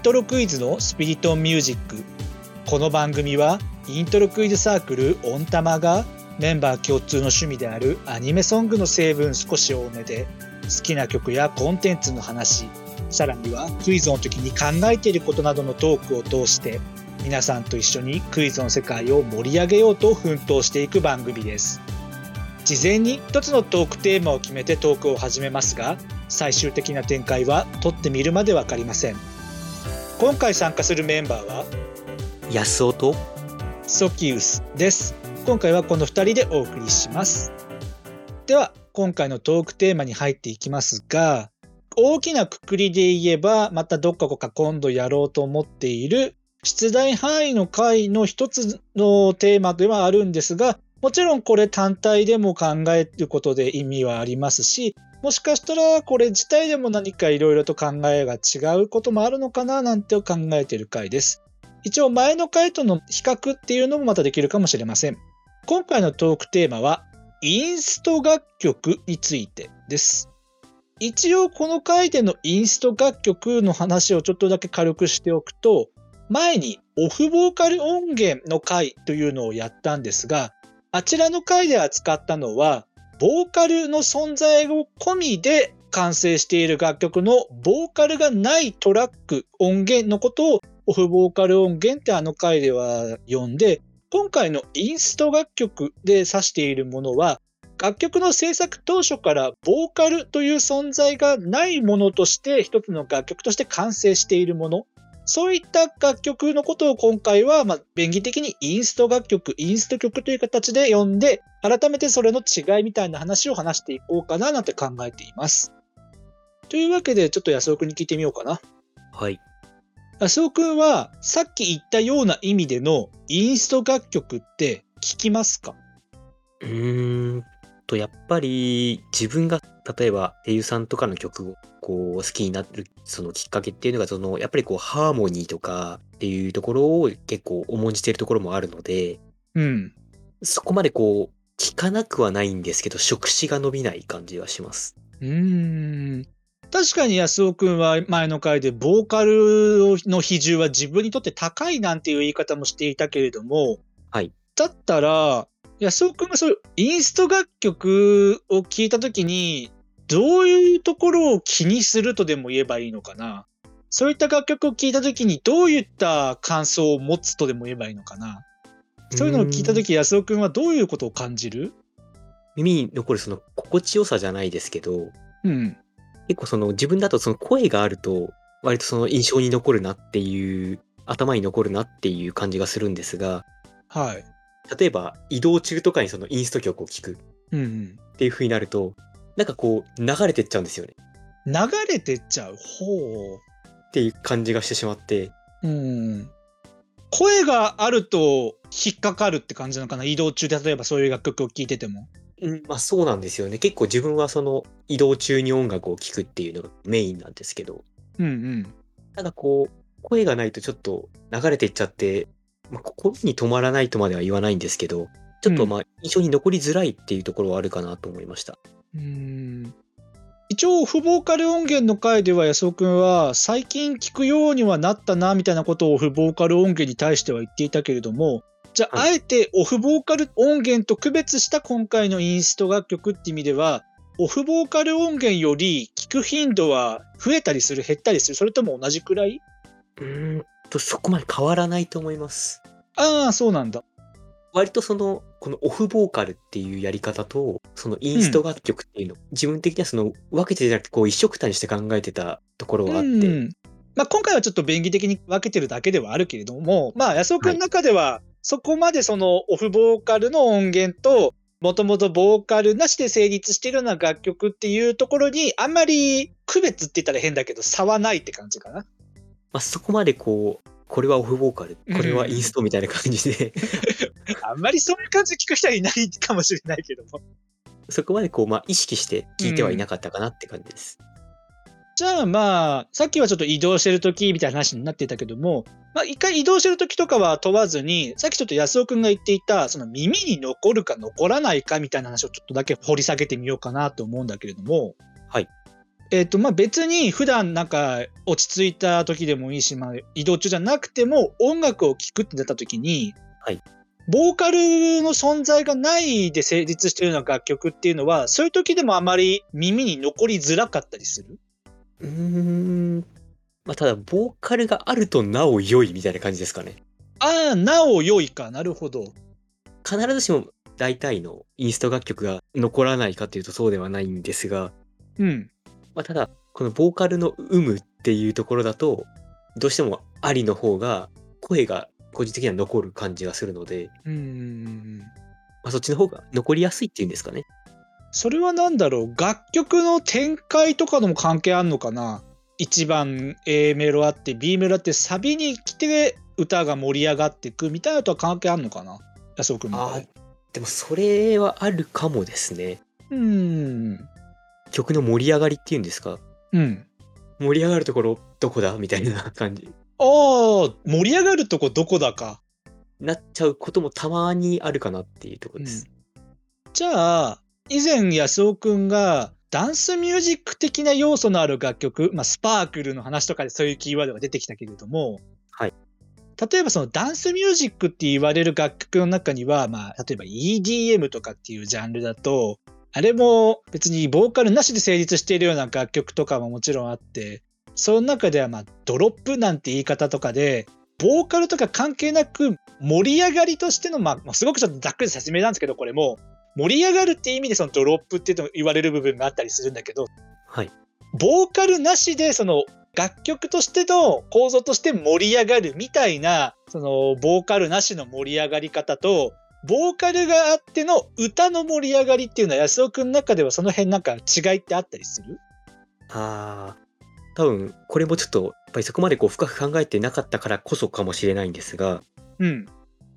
ントロクイズのスピリットミュージック。この番組はイントロクイズサークルオンタマがメンバー共通の趣味であるアニメソングの成分少し多めで好きな曲やコンテンツの話さらにはクイズの時に考えていることなどのトークを通して皆さんと一緒にクイズの世界を盛り上げようと奮闘していく番組です。事前に一つのトークテーマを決めてトークを始めますが最終的な展開は撮ってみるまで分かりません。今回参加するメンバーは安尾とソキウスです。今回はこの2人でお送りします。では今回のトークテーマに入っていきますが大きなくくりで言えばまたどっかか今度やろうと思っている出題範囲の回の一つのテーマではあるんですがもちろんこれ単体でも考えることで意味はありますしもしかしたらこれ自体でも何かいろいろと考えが違うこともあるのかななんて考えている回です。一応前の回との比較っていうのもまたできるかもしれません。今回のトークテーマはインスト楽曲についてです。一応この回でのインスト楽曲の話をちょっとだけ軽くしておくと、前にオフボーカル音源の回というのをやったんですが、あちらの回で扱ったのは、ボーカルの存在を込みで完成している楽曲のボーカルがないトラック、音源のことをオフボーカル音源ってあの回では呼んで、今回のインスト楽曲で指しているものは、楽曲の制作当初からボーカルという存在がないものとして一つの楽曲として完成しているもの。そういった楽曲のことを今回は、まあ、便宜的にインスト楽曲、インスト曲という形で呼んで、改めてそれの違いみたいな話を話していこうかななんて考えています。というわけで、ちょっと安尾くんに聞いてみようかな。はい。安尾くんは、さっき言ったような意味でのインスト楽曲って聞きますか？うーんと、やっぱり自分が例えば声優さんとかの曲をこう好きになるそのきっかけっていうのがそのやっぱりこうハーモニーとかっていうところを結構重んじているところもあるので、うん、そこまでこう聞かなくはないんですけど触手が伸びない感じはします。うん。確かに安尾くんは前の回でボーカルの比重は自分にとって高いなんていう言い方もしていたけれども、はい、だったら安尾くんがそういうインスト楽曲を聴いたときに、どういうところを気にするとでも言えばいいのかな？そういった楽曲を聴いたときにどういった感想を持つとでも言えばいいのかな？そういうのを聞いたとき安尾くんはどういうことを感じる？耳に残るその心地よさじゃないですけど、うん、結構その自分だとその声があると割とその印象に残るなっていう頭に残るなっていう感じがするんですが、はい、例えば移動中とかにそのインスト曲を聴くっていう風になると、なんかこう流れてっちゃうんですよね。流れてっちゃう？ほう。っていう感じがしてしまって。うん。声があると引っかかるって感じなのかな？移動中で例えばそういう楽曲を聴いてても。うん、まあそうなんですよね。結構自分はその移動中に音楽を聴くっていうのがメインなんですけど。うんうん。ただこう、声がないとちょっと流れてっちゃってまあ、心に止まらないとまでは言わないんですけど、ちょっとまあ印象に残りづらいっていうところはあるかなと思いました。うん。一応、不ボーカル音源の回では安尾君は最近聞くようにはなったなみたいなことを不ボーカル音源に対しては言っていたけれども、じゃあ、はい、あえてオフボーカル音源と区別した今回のインスト楽曲って意味では、オフボーカル音源より聞く頻度は増えたりする、減ったりする、それとも同じくらい？うんとそこまで変わらないと思います。ああ、そうなんだ。割とその、このオフボーカルっていうやり方と、そのインスト楽曲っていうの、うん、自分的にはその分けてじゃなくて、こう一緒くたにして考えてたところがあって。うんまあ、今回はちょっと便宜的に分けてるだけではあるけれども、まあ、安尾君の中では、そこまでそのオフボーカルの音源と、もともとボーカルなしで成立しているような楽曲っていうところに、あんまり区別って言ったら変だけど、差はないって感じかな。まあ、そこまでこう、これはオフボーカル、これはインストみたいな感じで、あんまりそういう感じで聞く人はいないかもしれないけども。そこまでこう、まあ、意識して聞いてはいなかったかなって感じです。うん、じゃあまあ、さっきはちょっと移動してる時みたいな話になってたけども、まあ一回移動してる時とかは問わずに、さっきちょっと安尾くんが言っていた、その耳に残るか残らないかみたいな話をちょっとだけ掘り下げてみようかなと思うんだけれども、はい。えっ、と、まあ、別に普段なんか落ち着いた時でもいいし、まあ、移動中じゃなくても音楽を聴くってなった時に、はいボーカルの存在がないで成立しているような楽曲っていうのは、そういう時でもあまり耳に残りづらかったりする？うーん。まあ、ただ、ボーカルがあるとなお良いみたいな感じですかね。ああ、なお良いか。なるほど。必ずしも大体のインスト楽曲が残らないかというとそうではないんですが、うん。まあ、ただ、このボーカルの有無っていうところだと、どうしてもありの方が声が個人的には残る感じがするので、うん。まあ、そっちの方が残りやすいっていうんですかね。それは何だろう？楽曲の展開とかのも関係あんのかな？一番 A メロあって B メロあってサビに来て歌が盛り上がっていくみたいなのとは関係あんのかな？安尾君あーでもそれはあるかもですね。うん曲の盛り上がりっていうんですか？うん盛り上がるところどこだ？みたいな感じ。ああ盛り上がるとこどこだか、なっちゃうこともたまにあるかなっていうところです。じゃあ以前安尾君がダンスミュージック的な要素のある楽曲、まあ、スパークルの話とかでそういうキーワードが出てきたけれども、はい例えばそのダンスミュージックって言われる楽曲の中には、まあ、例えば EDM とかっていうジャンルだとあれも別にボーカルなしで成立しているような楽曲とかももちろんあってその中ではまあドロップなんて言い方とかでボーカルとか関係なく盛り上がりとしての、まあ、まあすごくちょっとざっくり説明なんですけどこれも盛り上がるっていう意味でそのドロップっていうの言われる部分があったりするんだけどはい。ボーカルなしでその楽曲としての構造として盛り上がるみたいなそのボーカルなしの盛り上がり方とボーカルがあっての歌の盛り上がりっていうのは安尾くんの中ではその辺なんか違いってあったりする？ああ、多分これもちょっとやっぱりそこまでこう深く考えてなかったからこそかもしれないんですが、うん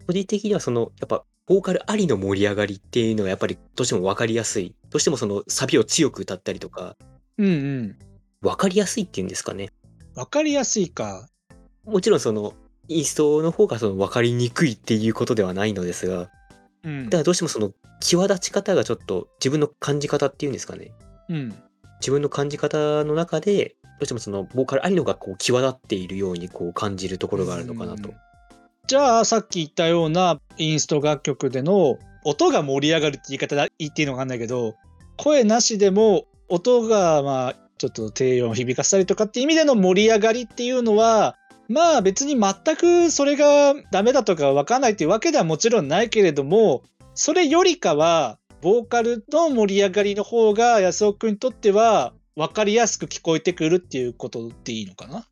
個人的にはそのやっぱボーカルありの盛り上がりっていうのはやっぱりどうしても分かりやすい。どうしてもそのサビを強く歌ったりとか、うんうん分かりやすいっていうんですかね。わかりやすいかもちろんそのインストの方がその分かりにくいっていうことではないのですが、うんだからどうしてもその際立ち方がちょっと自分の感じ方っていうんですかね。うん自分の感じ方の中でどうしてもそのボーカルありのがこう際立っているようにこう感じるところがあるのかなとうん。じゃあさっき言ったようなインスト楽曲での音が盛り上がるって言い方だ言っていいのかわかんないけど声なしでも音がまあちょっと低音を響かせたりとかっていう意味での盛り上がりっていうのはまあ別に全くそれがダメだとかわかんないっていうわけではもちろんないけれどもそれよりかはボーカルの盛り上がりの方が安尾君にとっては分かりやすく聞こえてくるっていうことでいいのかな？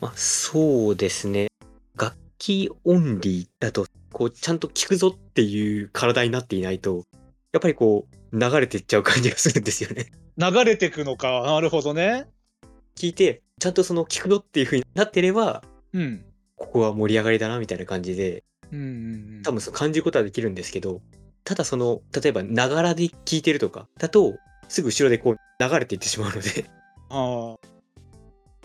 まあ、そうですね。楽器オンリーだと、こう、ちゃんと聴くぞっていう体になっていないと、やっぱりこう、流れていっちゃう感じがするんですよね。流れてくのかなるほどね聞いて、ちゃんとその聴くぞっていう風になってれば、うん。ここは盛り上がりだなみたいな感じで、うんうんうん。多分その感じることはできるんですけど、ただその、例えば、ながらで聴いてるとか、だと、すぐ後ろでこう、流れていってしまうので、ああ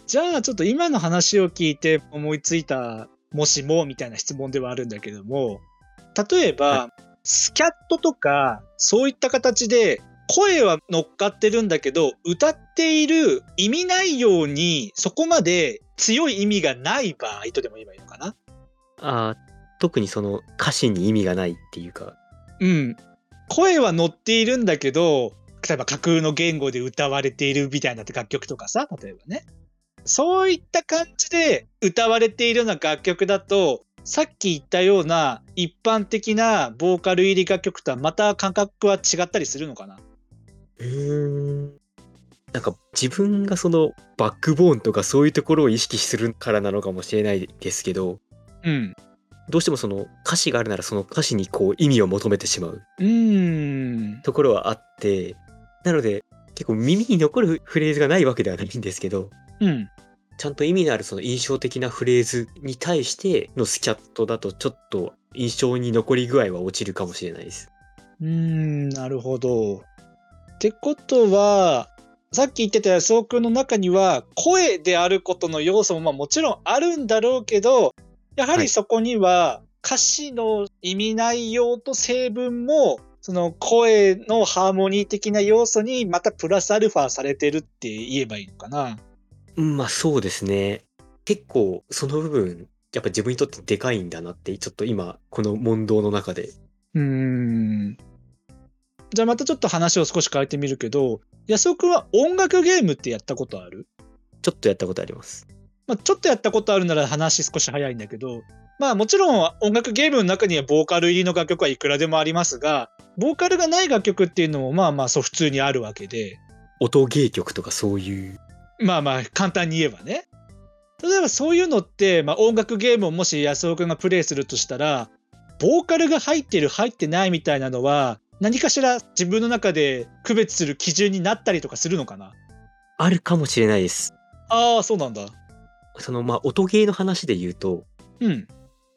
じゃあちょっと今の話を聞いて思いついたもしもみたいな質問ではあるんだけども例えば、はスキャットとかそういった形で声は乗っかってるんだけど歌っている意味ないようにそこまで強い意味がない場合とでも言えばいいのかな？あー特にその歌詞に意味がないっていうか、うん。声は乗っているんだけど例えば架空の言語で歌われているみたいな楽曲とかさ例えばね。そういった感じで歌われているような楽曲だとさっき言ったような一般的なボーカル入り楽曲とはまた感覚は違ったりするのかな？うー。んなんか自分がそのバックボーンとかそういうところを意識するからなのかもしれないですけどうん。どうしてもその歌詞があるならその歌詞にこう意味を求めてしまううーん。ところはあってなので結構耳に残るフレーズがないわけではないんですけどうん。ちゃんと意味のあるその印象的なフレーズに対してのスキャットだとちょっと印象に残り具合は落ちるかもしれないです。うーんなるほどってことはさっき言ってた安尾君の中には声であることの要素もまあもちろんあるんだろうけどやははいりそこには歌詞の意味内容と成分もそその声のハーモニー的な要素にまたプラスアルファされてるって言えばいいのかな。うん、まあそうですね。結構その部分、やっぱ自分にとってでかいんだなって、ちょっと今、この問答の中で。うーん。じゃあまたちょっと話を少し変えてみるけど、安尾くんは音楽ゲームってやったことある？ちょっとやったことあります。まあ、ちょっとやったことあるなら話少し早いんだけど、まあもちろん音楽ゲームの中にはボーカル入りの楽曲はいくらでもありますが、ボーカルがない楽曲っていうのもまあまあそう普通にあるわけで、音ゲー曲とかそういう。まあまあ簡単に言えばね。例えばそういうのって、まあ、音楽ゲームをもし安尾くんがプレイするとしたら、ボーカルが入ってる入ってないみたいなのは何かしら自分の中で区別する基準になったりとかするのかな？あるかもしれないです。ああ、そうなんだ。そのまあ音ゲーの話で言うと、うん。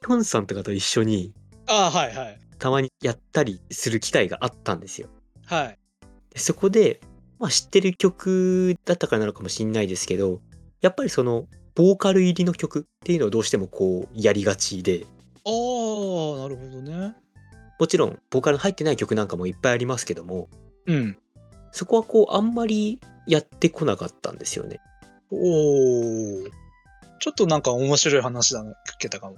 ヒョンさんとかと一緒にああ、はいはい。たまにやったりする機会があったんですよ。はい。でそこで、まあ、知ってる曲だったからなのかもしれないですけど、やっぱりそのボーカル入りの曲っていうのをどうしてもこうやりがちで、ああ、なるほどね。もちろんボーカル入ってない曲なんかもいっぱいありますけども、うん。そこはこうあんまりやってこなかったんですよね。おお。ちょっとなんか面白い話だな、聞けたかも。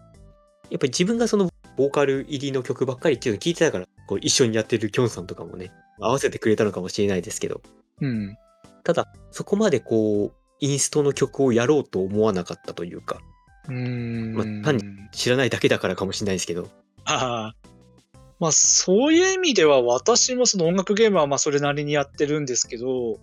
やっぱり自分がそのボーカル入りの曲ばっかりっていうのを聞いてたから、こう一緒にやってるキョンさんとかもね、合わせてくれたのかもしれないですけど、うん。ただそこまでこう、インストの曲をやろうと思わなかったというか、うーん。まあ単知らないだけだからかもしれないですけど、ああ。まあそういう意味では私もその音楽ゲームはまあそれなりにやってるんですけど、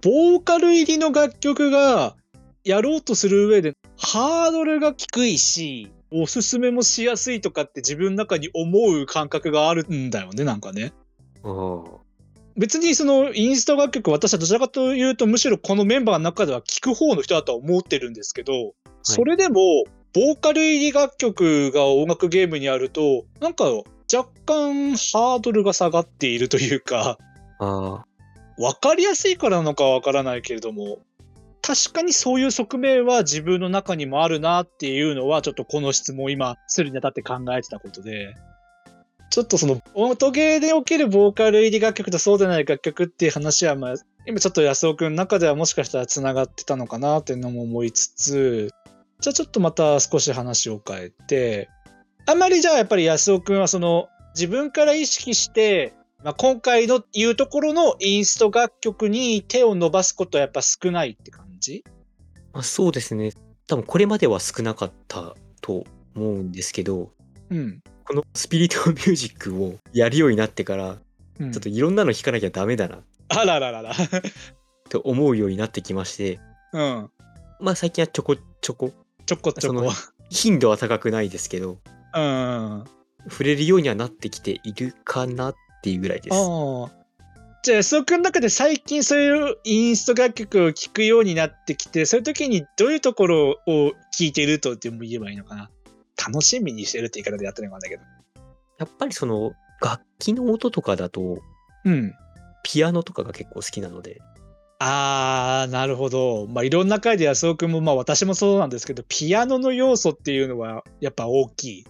ボーカル入りの楽曲がやろうとする上でハードルが低いし、おすすめもしやすいとかって自分の中に思う感覚があるんだよね、なんかね。別にそのインスト楽曲私はどちらかというとむしろこのメンバーの中では聴く方の人だとは思ってるんですけど、それでもボーカル入り楽曲が音楽ゲームにあるとなんか若干ハードルが下がっているというかああ、分かりやすいからなのかわからないけれども確かにそういう側面は自分の中にもあるなっていうのはちょっとこの質問を今するにあたって考えてたことでちょっとその音ゲーでおけるボーカル入り楽曲とそうでない楽曲っていう話はまあ今ちょっと安尾くんの中ではもしかしたらつながってたのかなっていうのも思いつつじゃあちょっとまた少し話を変えてあんまりじゃあやっぱり安尾くんはその自分から意識してまあ、今回の言うところのインスト楽曲に手を伸ばすことはやっぱ少ないって感じ？まあ、そうですね。多分これまでは少なかったと思うんですけど、うん。このスピリットミュージックをやるようになってから、うん、ちょっといろんなの弾かなきゃダメだなあらららら。と思うようになってきまして、うん。まあ最近はちょこちょこ、ちょこちょこ。頻度は高くないですけど、うん。触れるようにはなってきているかなっていうぐらいです。じゃあ、安尾くんの中で最近そういうインスト楽曲を聴くようになってきて、そういう時にどういうところを聴いてるとでも言えばいいのかな？楽しみにしてるって言い方でやってるのかな？んだけど。やっぱりその楽器の音とかだと、うん。ピアノとかが結構好きなので、あー、なるほど。まあ、いろんな回で安尾くんも、まあ私もそうなんですけど、ピアノの要素っていうのはやっぱ大きい。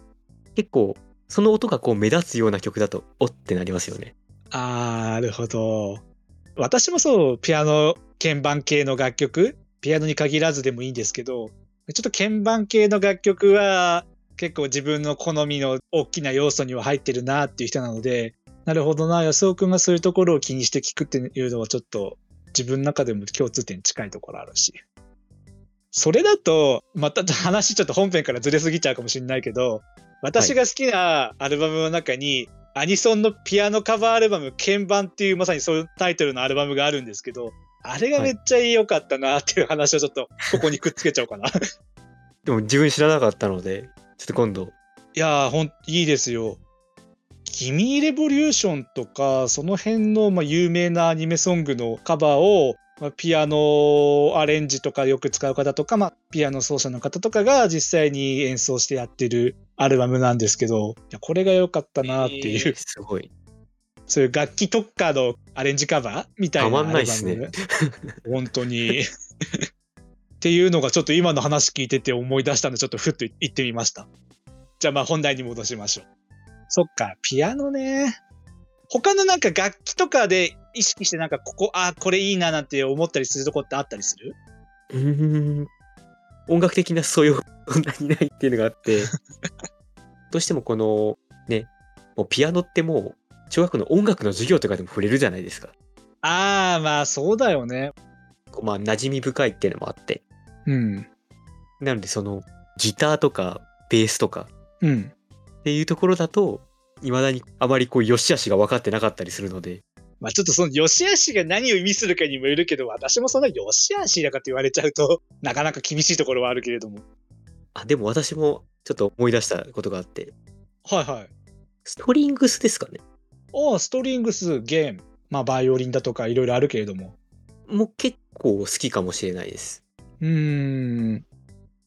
結構その音がこう目立つような曲だと、おってなりますよね。あーなるほど。私もそう、ピアノ、鍵盤系の楽曲、ピアノに限らずでもいいんですけど、ちょっと鍵盤系の楽曲は結構自分の好みの大きな要素には入ってるなっていう人なので、なるほどな、安尾くんがそういうところを気にして聞くっていうのはちょっと自分の中でも共通点近いところあるし。それだと、また話ちょっと本編からずれすぎちゃうかもしれないけど、私が好きなアルバムの中に、アニソンのピアノカバーアルバム、鍵盤っていうまさにそういうタイトルのアルバムがあるんですけど、あれがめっちゃ良かったなっていう話をちょっとここにくっつけちゃおうかな。いでも自分知らなかったので、ちょっと今度、やー、ほん、いいですよ。君レボリューションとか、その辺の、まあ、有名なアニメソングのカバーを、まあ、ピアノアレンジとかよく使う方とか、まあ、ピアノ奏者の方とかが実際に演奏してやってるアルバムなんですけど、いやこれが良かったなっていう、えーすごい。そういう楽器特化のアレンジカバーみたいなたまんないっすねアルバム本当に。っていうのがちょっと今の話聞いてて思い出したんで、ちょっとふっと言ってみました。じゃあまあ本題に戻しましょう。そっか、ピアノね。他のなんか楽器とかで意識してなんかここ、あ、これいいななんて思ったりするとこってあったりする？うーん。音楽的な素養そんなにないっていうのがあって、どうしてもこの、ね、もうピアノってもう、小学校の音楽の授業とかでも触れるじゃないですか。ああ、まあそうだよね。こうまあ、馴染み深いっていうのもあって。うん。なので、その、ギターとか、ベースとかうん。っていうところだと、未だにあまりこう、良し悪しが分かってなかったりするので、まあちょっとその良し悪しが何を意味するかにもよるけど、私もそんな良し悪しだかって言われちゃうと、なかなか厳しいところはあるけれども。あ、でも私もちょっと思い出したことがあって、はいはい。ストリングスですかね。ああ、ストリングス、ゲーム。まあバイオリンだとかいろいろあるけれども。もう結構好きかもしれないです。うーん。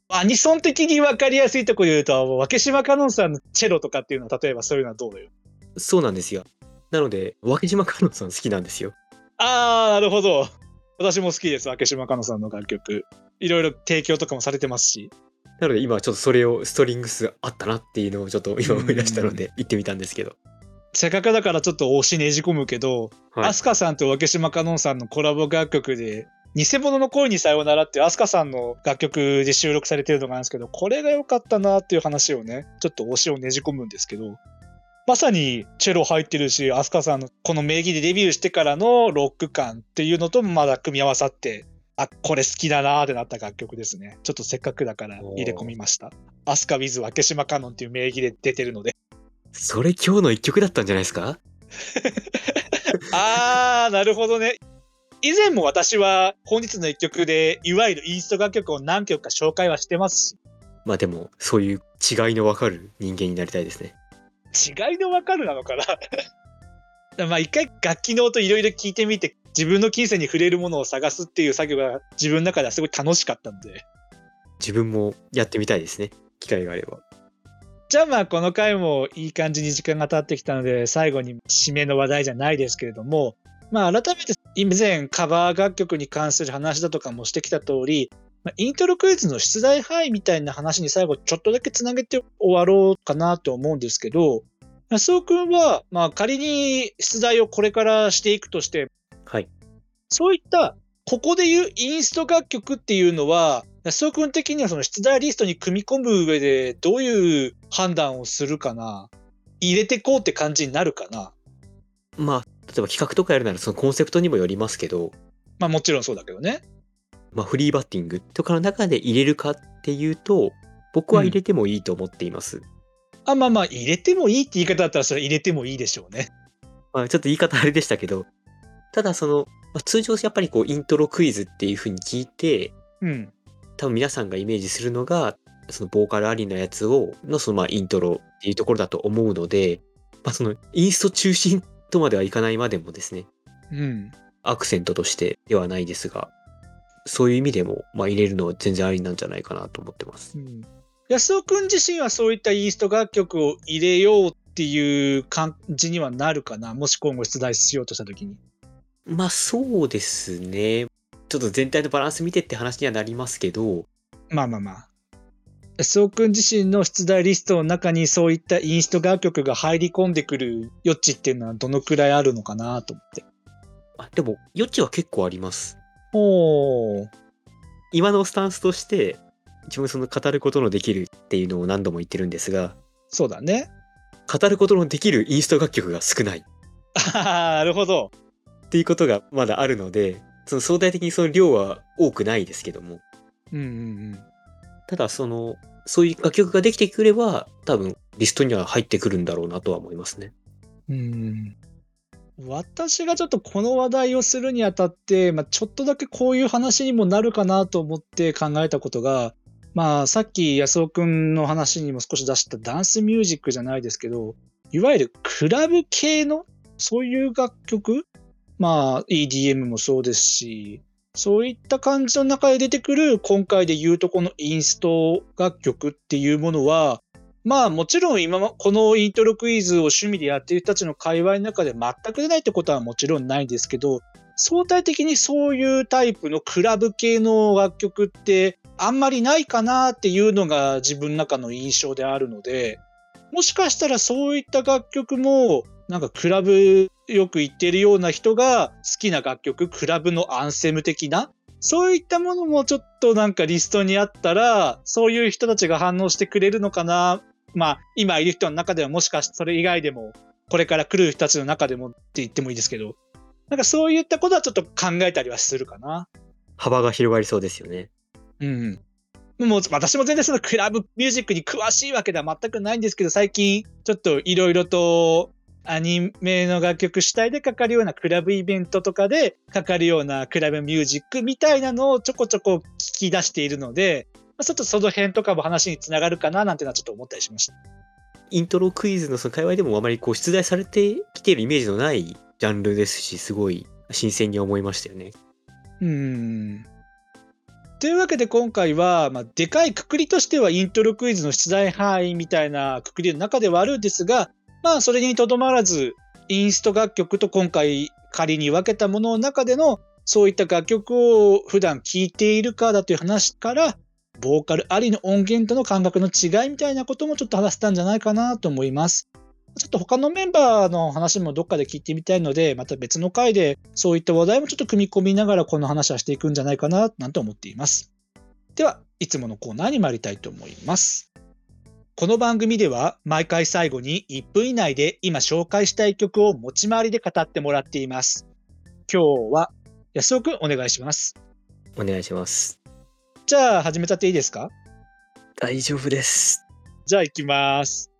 アニソン的に分かりやすいとこ言うと、分島香音さんのチェロとかっていうのは、例えばそういうのはどうだよ。そうなんですよ。なので、脇島香音さん好きなんですよ。ああ、なるほど。私も好きです、分島香音さんの楽曲。いろいろ提供とかもされてますし。なので今ちょっとそれをストリングスあったなっていうのをちょっと今思い出したので行ってみたんですけど。せっかくだからちょっと推しねじ込むけど、はいアスカさんと分島香音さんのコラボ楽曲で、偽物の恋にさようならっていうアスカさんの楽曲で収録されてるのがあるんですけど、これが良かったなっていう話をね、ちょっと推しをねじ込むんですけど、まさにチェロ入ってるし、アスカさんのこの名義でデビューしてからのロック感っていうのともまだ組み合わさって、あ、これ好きだなーってなった楽曲ですね。ちょっとせっかくだから入れ込みました。アスカ with 分島香音っていう名義で出てるので。それ今日の一曲だったんじゃないですか？あー、なるほどね。以前も私は本日の一曲で、いわゆるインスト楽曲を何曲か紹介はしてますまあでもそういう違いの分かる人間になりたいですね。し、違いのわかるなのかな？まあ一回楽器の音いろいろ聞いてみて、自分の金銭に触れるものを探すっていう作業が自分の中ではすごい楽しかったんで。自分もやってみたいですね。機会があれば。じゃあまあこの回もいい感じに時間が経ってきたので最後に締めの話題じゃないですけれどもまあ改めて以前カバー楽曲に関する話だとかもしてきた通りまあイントロクイズの出題範囲みたいな話に最後ちょっとだけつなげて終わろうかなと思うんですけど安尾くんはまあ仮に出題をこれからしていくとしてはい。そういったここでいうインスト楽曲っていうのは安尾君的にはその出題リストに組み込む上でどういう判断をするかな入れてこうって感じになるかなまあ例えば企画とかやるならそのコンセプトにもよりますけど、まあもちろんそうだけどね。まあフリーバッティングとかの中で入れるかっていうと、僕は入れてもいいと思っています。あまあまあ入れてもいいって言い方だったらそれ入れてもいいでしょうね。まあちょっと言い方あれでしたけど、ただその、まあ通常やっぱりこうイントロクイズっていう風に聞いて、うん。多分皆さんがイメージするのが、そのボーカルありのやつを、のそのまあイントロっていうところだと思うので、まあそのインスト中心とまではいかないまでもですね、うん。アクセントとしてではないですが、そういう意味でも、まあ入れるのは全然ありなんじゃないかなと思ってます。うん、安尾くん自身はそういったインスト楽曲を入れようっていう感じにはなるかな？もし今後出題しようとした時に。まあそうですね。ちょっと全体のバランス見てって話にはなりますけど、まあまあまあ。安尾くん自身の出題リストの中にそういったインスト楽曲が入り込んでくる余地っていうのはどのくらいあるのかなと思って。あでも余地は結構あります。今のスタンスとして、自分その語ることのできるっていうのを何度も言ってるんですが、そうだね。語ることのできるインスト楽曲が少ないああ、なるほど。っていうことがまだあるので、その相対的にその量は多くないですけども、うんうんただその、そういう楽曲ができてくれば、多分リストには入ってくるんだろうなとは思いますね。うん。うん。私がちょっとこの話題をするにあたって、まあ、ちょっとだけこういう話にもなるかなと思って考えたことが、まあ、さっき安尾くんの話にも少し出したダンスミュージックじゃないですけど、いわゆるクラブ系のそういう楽曲まあ、EDM もそうですし、そういった感じの中で出てくる今回で言うとこのインスト楽曲っていうものは、まあもちろん今もこのイントロクイズを趣味でやっている人たちの界隈の中で全く出ないってことはもちろんないんですけど、相対的にそういうタイプのクラブ系の楽曲ってあんまりないかなっていうのが自分の中の印象であるので、もしかしたらそういった楽曲もなんかクラブよく行ってるような人が好きな楽曲、クラブのアンセム的な、そういったものもちょっとなんかリストにあったら、そういう人たちが反応してくれるのかな。まあ、今いる人の中ではもしかしてそれ以外でも、これから来る人たちの中でもって言ってもいいですけど、なんかそういったことはちょっと考えたりはするかな。幅が広がりそうですよね。うん。もう私も全然そのクラブミュージックに詳しいわけでは全くないんですけど、最近ちょっといろいろとアニメの楽曲主体でかかるようなクラブイベントとかでかかるようなクラブミュージックみたいなのをちょこちょこ聞き出しているので、ちょっとその辺とかも話につながるかななんてのはちょっと思ったりしました。イントロクイズのその界隈でもあまりこう出題されてきているイメージのないジャンルですし、すごい新鮮に思いましたよね。うん。というわけで今回は、まあ、でかいくくりとしてはイントロクイズの出題範囲みたいなくくりの中ではあるんですが、まあそれにとどまらず、インスト楽曲と今回仮に分けたものの中でのそういった楽曲を普段聴いているかだという話から、ボーカルありの音源との感覚の違いみたいなこともちょっと話せたんじゃないかなと思います。ちょっと他のメンバーの話もどっかで聞いてみたいので、また別の回でそういった話題もちょっと組み込みながらこの話はしていくんじゃないかななんて思っています。では、いつものコーナーに参りたいと思います。この番組では毎回最後に1分以内で今紹介したい曲を持ち回りで語ってもらっています。今日は安尾くんお願いします。お願いします。じゃあ始めちゃっていいですか？大丈夫です。じゃあ行きます。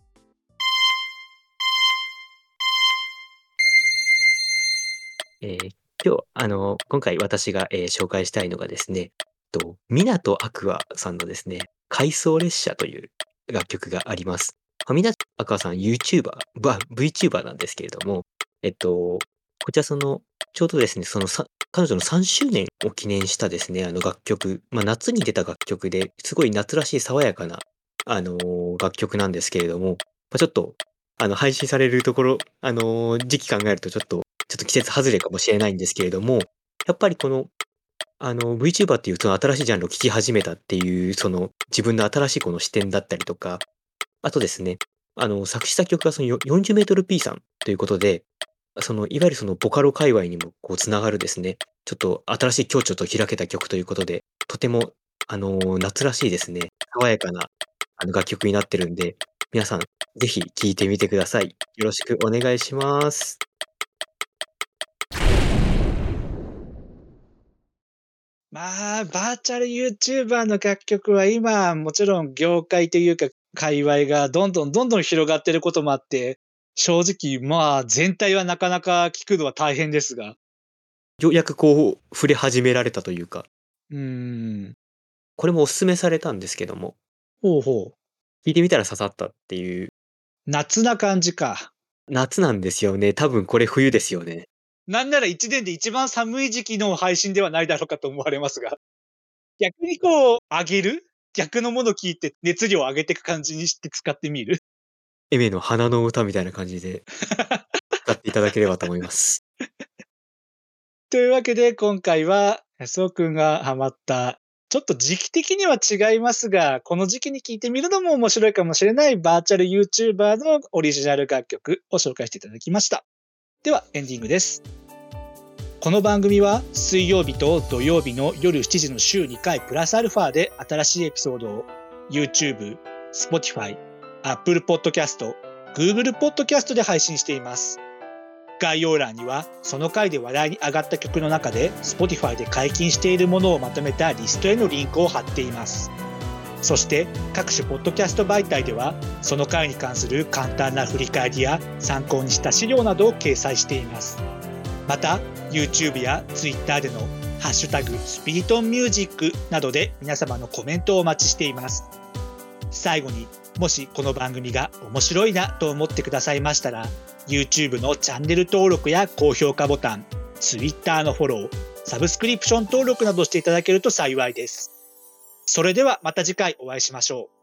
えー、今日、あの、今回私が、えー、紹介したいのがですね、と、港アクアさんのですね、回想列車という楽曲があります。港アクアさん YouTuber、VTuber なんですけれども、えっと、こちらその、ちょうどですね、その彼女の3周年を記念したですね、あの楽曲、まあ夏に出た楽曲ですごい夏らしい爽やかな、あのー、楽曲なんですけれども、まあ、ちょっと、あの、配信されるところ、あのー、時期考えるとちょっとちょっと季節外れかもしれないんですけれども、やっぱりこの、あの、VTuber っていうその新しいジャンルを聴き始めたっていう、その自分の新しいこの視点だったりとか、あとですね、あの、作詞作曲がその40メートル P さんということで、その、いわゆるそのボカロ界隈にもこうつながるですね、ちょっと新しい境地と開けた曲ということで、とても、あの、夏らしいですね、爽やかなあの楽曲になってるんで、皆さん、ぜひ聴いてみてください。よろしくお願いします。まあ、バーチャル YouTuber の楽曲は今、もちろん業界というか、界隈がどんどんどんどん広がってることもあって、正直、まあ、全体はなかなか聞くのは大変ですが。ようやくこう、触れ始められたというか。うん。これもおすすめされたんですけども。ほうほう。聞いてみたら刺さったっていう。夏な感じか。夏なんですよね。多分これ冬ですよね。なんなら1年で一番寒い時期の配信ではないだろうかと思われますが。逆にこう、上げる？逆のもの聞いて熱量を上げていく感じにして使ってみる？エメの花の歌みたいな感じで使っていただければと思います。というわけで今回は安尾くんがハマったちょっと時期的には違いますが、この時期に聴いてみるのも面白いかもしれないバーチャル YouTuber のオリジナル楽曲を紹介していただきました。ではエンディングです。この番組は水曜日と土曜日の夜7時の週2回プラスアルファで新しいエピソードを YouTube、Spotify、Apple Podcast、Google Podcast で配信しています。概要欄にはその回で話題に上がった曲の中で Spotify で解禁しているものをまとめたリストへのリンクを貼っています。そして各種ポッドキャスト媒体ではその回に関する簡単な振り返りや参考にした資料などを掲載しています。また YouTube や Twitter でのハッシュタグスピリトンミュージックなどで皆様のコメントをお待ちしています。最後にもしこの番組が面白いなと思ってくださいましたら YouTube のチャンネル登録や高評価ボタン Twitter のフォローサブスクリプション登録などしていただけると幸いです。それではまた次回お会いしましょう。